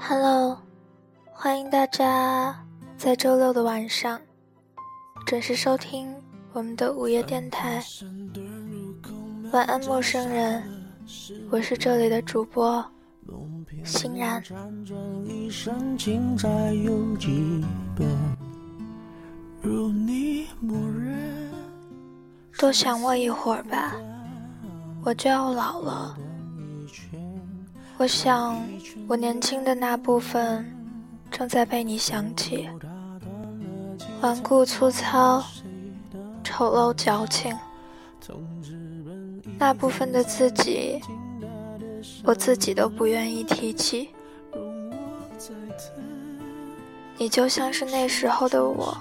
Hello，欢迎大家在周六的晚上准时收听我们的午夜电台。晚安，陌生人，我是这里的主播欣然。多想我一会儿吧，我就要老了。我想，我年轻的那部分正在被你想起，顽固粗糙、丑陋矫情，那部分的自己，我自己都不愿意提起。你就像是那时候的我，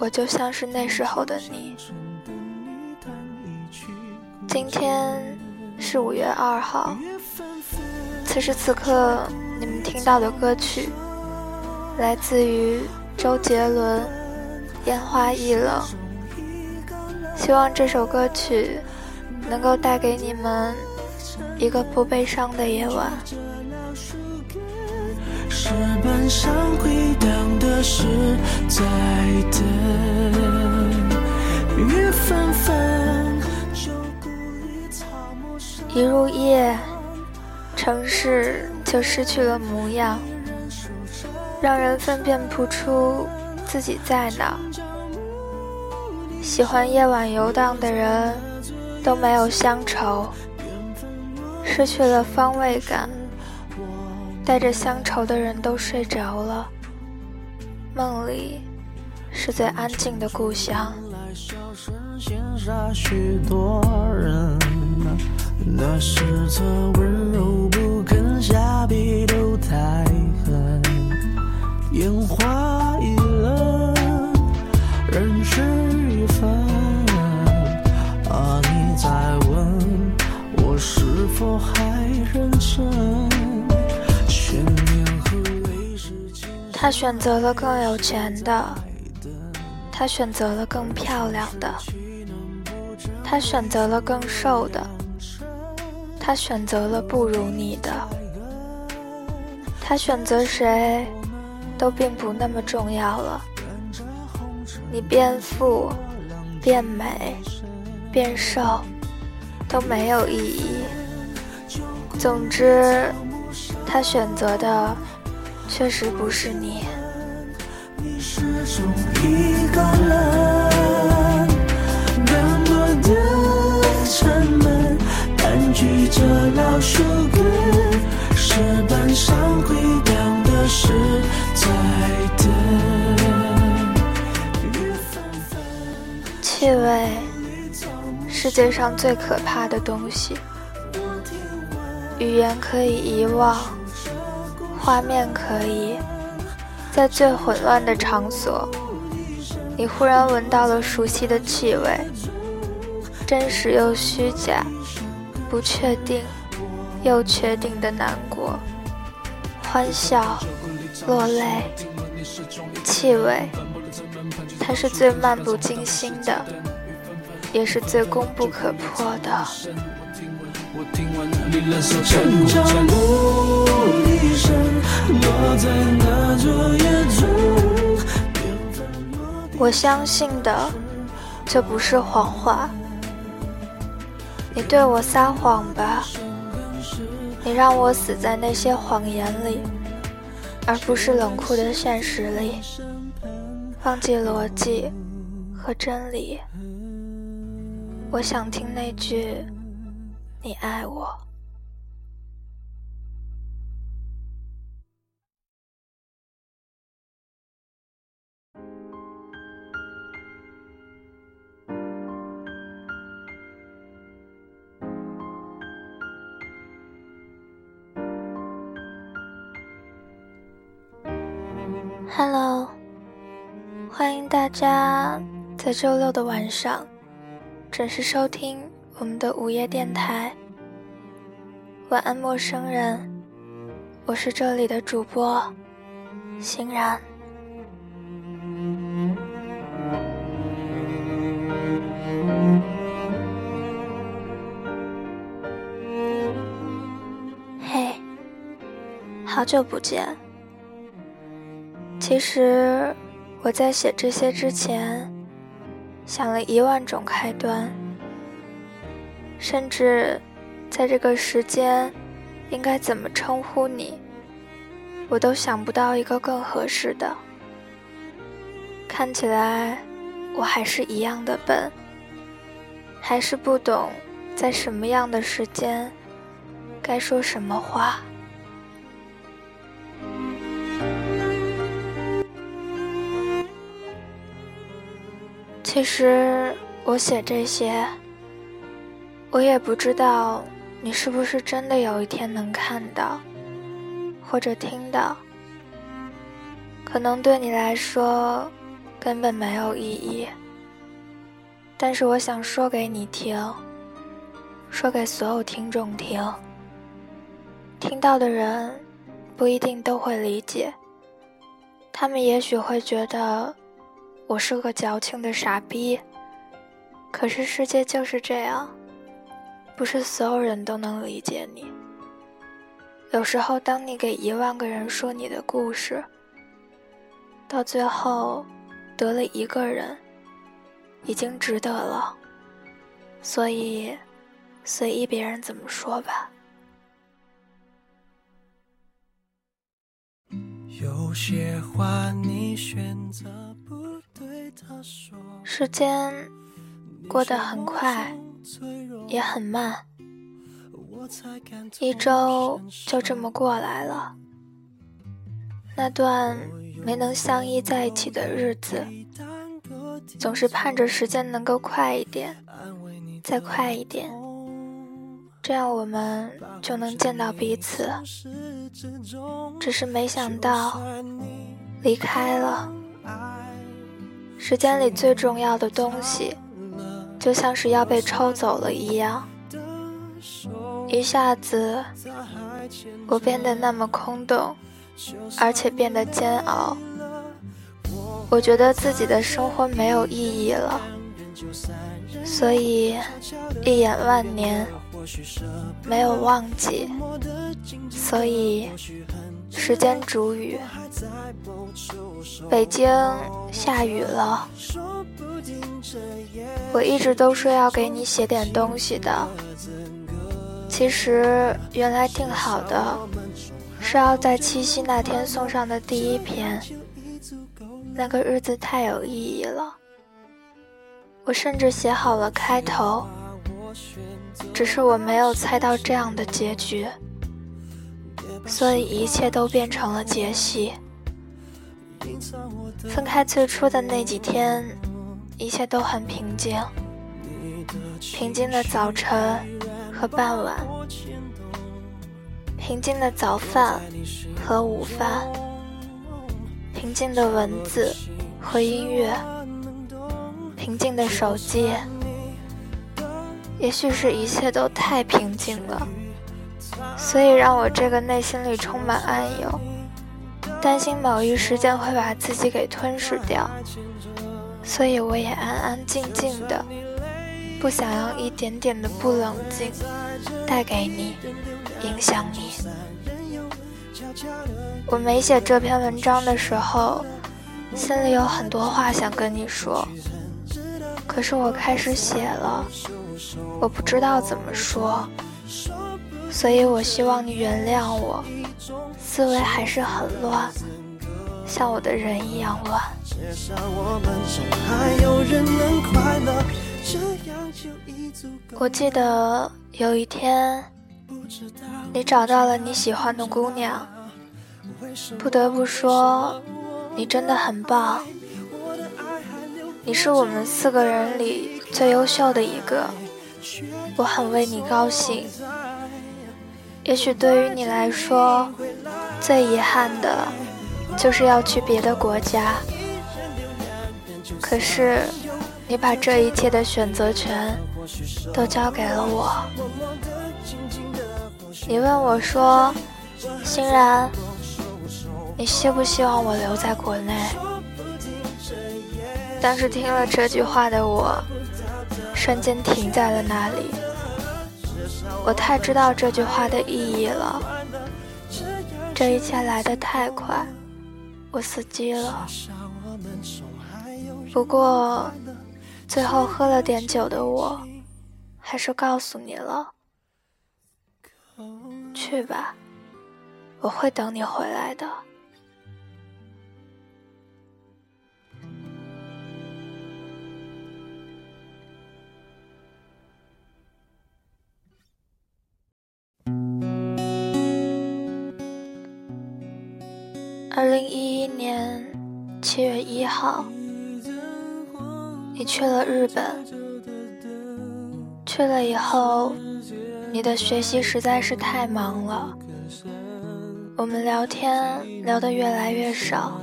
我就像是那时候的你。今天是五月二号。此时此刻，你们听到的歌曲来自于周杰伦《烟花易冷》。希望这首歌曲能够带给你们一个不悲伤的夜晚。一入夜。城市就失去了模样，让人分辨不出自己在哪。喜欢夜晚游荡的人都没有乡愁，失去了方位感。带着乡愁的人都睡着了，梦里是最安静的故乡。那时的温柔太狠，烟花易冷，人事已分。啊，你在问我是否还认真？他选择了更有钱的，他选择了更漂亮的，他选择了更瘦的。他选择了不如你的，他选择谁，都并不那么重要了。你变富、变美、变瘦，都没有意义。总之，他选择的确实不是你。气味，世界上最可怕的东西。语言可以遗忘，画面可以，在最混乱的场所，你忽然闻到了熟悉的气味，真实又虚假。不确定，又确定的难过，欢笑，落泪，气味，它是最漫不经心的，也是最攻不可破的。我相信的，这不是谎话。你对我撒谎吧，你让我死在那些谎言里，而不是冷酷的现实里，忘记逻辑和真理。我想听那句“你爱我”。Hello，欢迎大家在周六的晚上准时收听我们的午夜电台。晚安，陌生人，我是这里的主播欣然。嘿，好久不见。其实我在写这些之前，想了一万种开端，甚至在这个时间应该怎么称呼你，我都想不到一个更合适的。看起来我还是一样的笨，还是不懂在什么样的时间该说什么话。其实我写这些，我也不知道你是不是真的有一天能看到，或者听到。可能对你来说根本没有意义，但是我想说给你听，说给所有听众听。听到的人不一定都会理解，他们也许会觉得。我是个矫情的傻逼，可是世界就是这样，不是所有人都能理解你。有时候，当你给一万个人说你的故事，到最后得了一个人，已经值得了。所以，随意别人怎么说吧。有些话你选择不。时间过得很快，也很慢，一周就这么过来了。那段没能相依在一起的日子，总是盼着时间能够快一点，再快一点，这样我们就能见到彼此。只是没想到，离开了。时间里最重要的东西，就像是要被抽走了一样。一下子，我变得那么空洞，而且变得煎熬。我觉得自己的生活没有意义了，所以一眼万年，没有忘记，所以时间煮雨。北京下雨了，我一直都说要给你写点东西的。其实原来定好的是要在七夕那天送上的第一篇，那个日子太有意义了。我甚至写好了开头，只是我没有猜到这样的结局，所以一切都变成了结戏。分开最初的那几天，一切都很平静。平静的早晨和傍晚，平静的早饭和午饭，平静的文字和音乐，平静的手机。也许是一切都太平静了，所以让我这个内心里充满暗涌。担心某一时间会把自己给吞噬掉，所以我也安安静静的，不想要一点点的不冷静带给你，影响你。我没写这篇文章的时候，心里有很多话想跟你说，可是我开始写了，我不知道怎么说，所以我希望你原谅我。思维还是很乱，像我的人一样乱。我记得有一天，你找到了你喜欢的姑娘，不得不说，你真的很棒。你是我们四个人里最优秀的一个，我很为你高兴。也许对于你来说，最遗憾的，就是要去别的国家。可是，你把这一切的选择权，都交给了我。你问我说：“欣然，你希不希望我留在国内？”当时听了这句话的我，瞬间停在了那里。我太知道这句话的意义了。这一切来得太快，我死机了。不过，最后喝了点酒的我，还是告诉你了。去吧，我会等你回来的。二零一一年七月一号，你去了日本。去了以后，你的学习实在是太忙了，我们聊天聊得越来越少，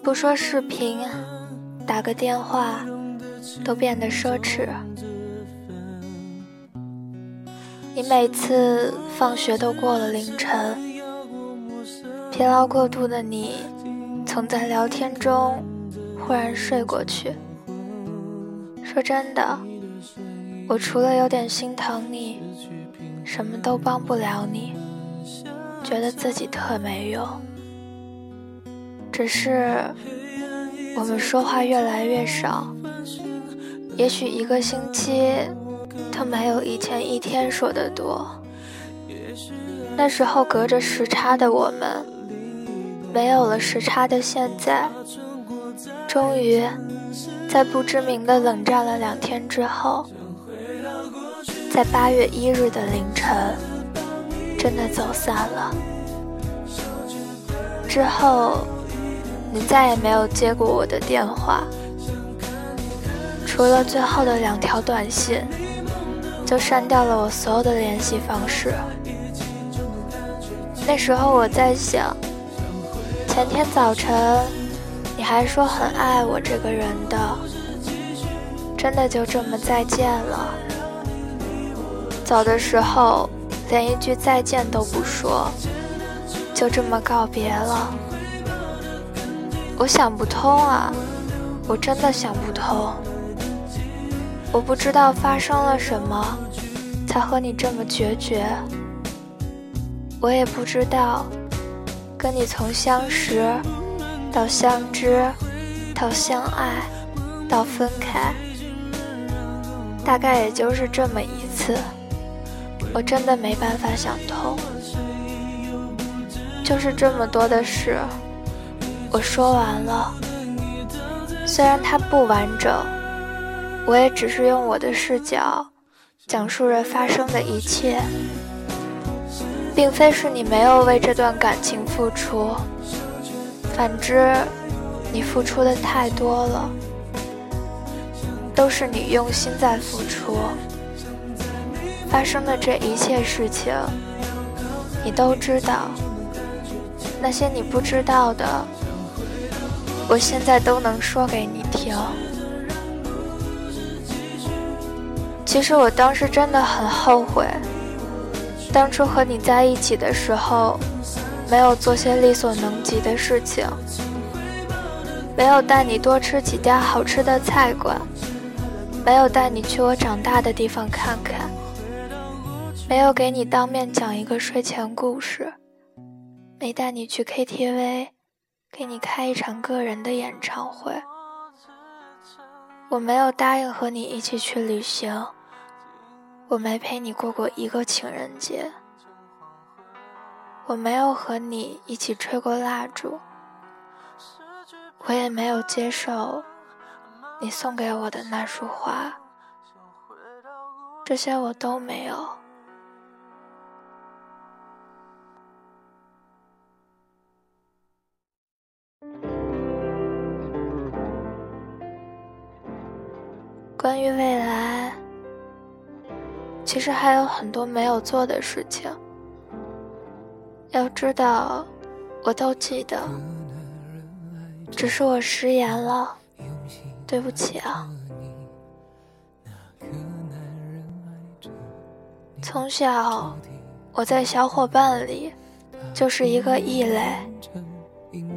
不说视频，打个电话都变得奢侈。你每次放学都过了凌晨。疲劳过度的你，曾在聊天中忽然睡过去。说真的，我除了有点心疼你，什么都帮不了你，觉得自己特没用。只是我们说话越来越少，也许一个星期都没有以前一天说的多。那时候隔着时差的我们。没有了时差的现在，终于在不知名的冷战了两天之后，在八月一日的凌晨，真的走散了。之后，你再也没有接过我的电话，除了最后的两条短信，就删掉了我所有的联系方式。那时候我在想。前天早晨，你还说很爱我这个人的，真的就这么再见了？走的时候连一句再见都不说，就这么告别了？我想不通啊，我真的想不通。我不知道发生了什么，才和你这么决绝。我也不知道。跟你从相识到相知，到相爱，到分开，大概也就是这么一次。我真的没办法想通，就是这么多的事，我说完了。虽然它不完整，我也只是用我的视角讲述着发生的一切。并非是你没有为这段感情付出，反之，你付出的太多了，都是你用心在付出。发生的这一切事情，你都知道。那些你不知道的，我现在都能说给你听。其实我当时真的很后悔。当初和你在一起的时候，没有做些力所能及的事情，没有带你多吃几家好吃的菜馆，没有带你去我长大的地方看看，没有给你当面讲一个睡前故事，没带你去 KTV，给你开一场个人的演唱会，我没有答应和你一起去旅行。我没陪你过过一个情人节，我没有和你一起吹过蜡烛，我也没有接受你送给我的那束花，这些我都没有。关于未来。其实还有很多没有做的事情，要知道，我都记得，只是我食言了，对不起啊。从小，我在小伙伴里就是一个异类，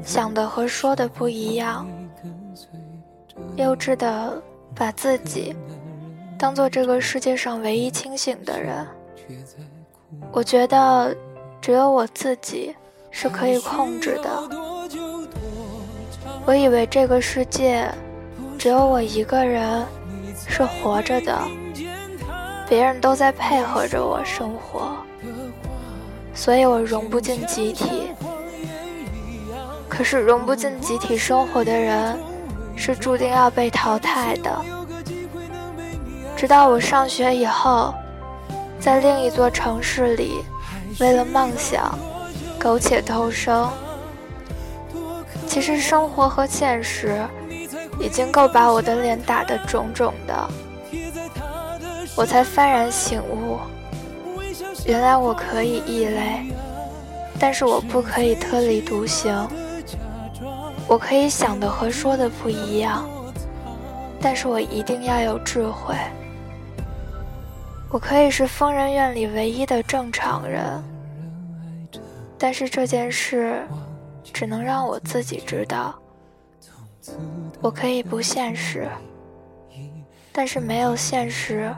想的和说的不一样，幼稚的把自己。当做这个世界上唯一清醒的人，我觉得只有我自己是可以控制的。我以为这个世界只有我一个人是活着的，别人都在配合着我生活，所以我融不进集体。可是融不进集体生活的人，是注定要被淘汰的。直到我上学以后，在另一座城市里，为了梦想，苟且偷生。其实生活和现实，已经够把我的脸打得肿肿的。我才幡然醒悟，原来我可以异类，但是我不可以特立独行。我可以想的和说的不一样，但是我一定要有智慧。我可以是疯人院里唯一的正常人，但是这件事只能让我自己知道。我可以不现实，但是没有现实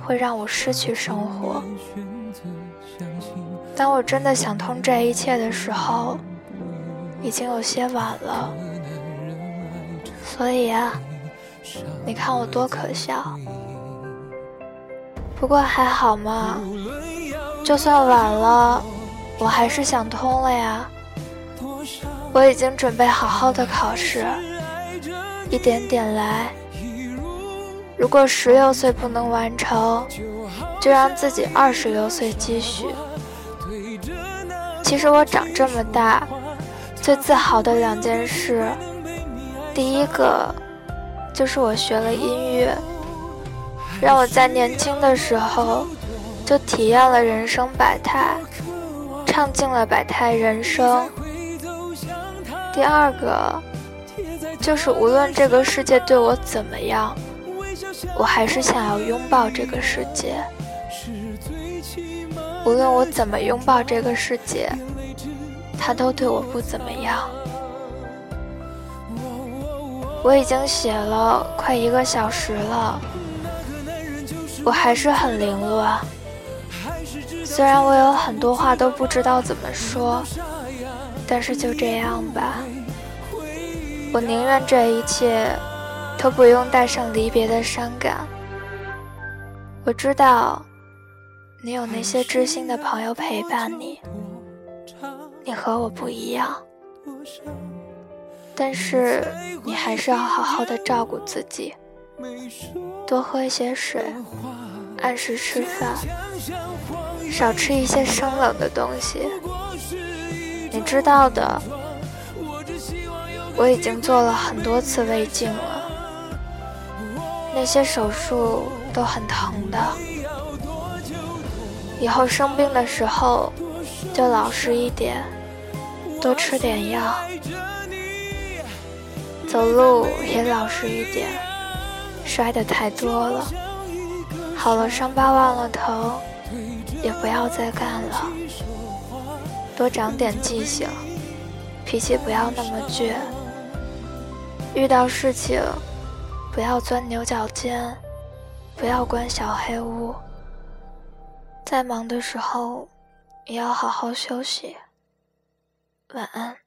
会让我失去生活。当我真的想通这一切的时候，已经有些晚了。所以啊，你看我多可笑。不过还好嘛，就算晚了，我还是想通了呀。我已经准备好好的考试，一点点来。如果十六岁不能完成，就让自己二十六岁继续。其实我长这么大，最自豪的两件事，第一个就是我学了音乐。让我在年轻的时候就体验了人生百态，唱尽了百态人生。第二个就是无论这个世界对我怎么样，我还是想要拥抱这个世界。无论我怎么拥抱这个世界，它都对我不怎么样。我已经写了快一个小时了。我还是很凌乱，虽然我有很多话都不知道怎么说，但是就这样吧。我宁愿这一切都不用带上离别的伤感。我知道，你有那些知心的朋友陪伴你，你和我不一样，但是你还是要好好的照顾自己。多喝一些水，按时吃饭，少吃一些生冷的东西。你知道的，我已经做了很多次胃镜了，那些手术都很疼的。以后生病的时候就老实一点，多吃点药，走路也老实一点。摔的太多了，好了，伤疤忘了疼，也不要再干了。多长点记性，脾气不要那么倔。遇到事情，不要钻牛角尖，不要关小黑屋。再忙的时候，也要好好休息。晚安。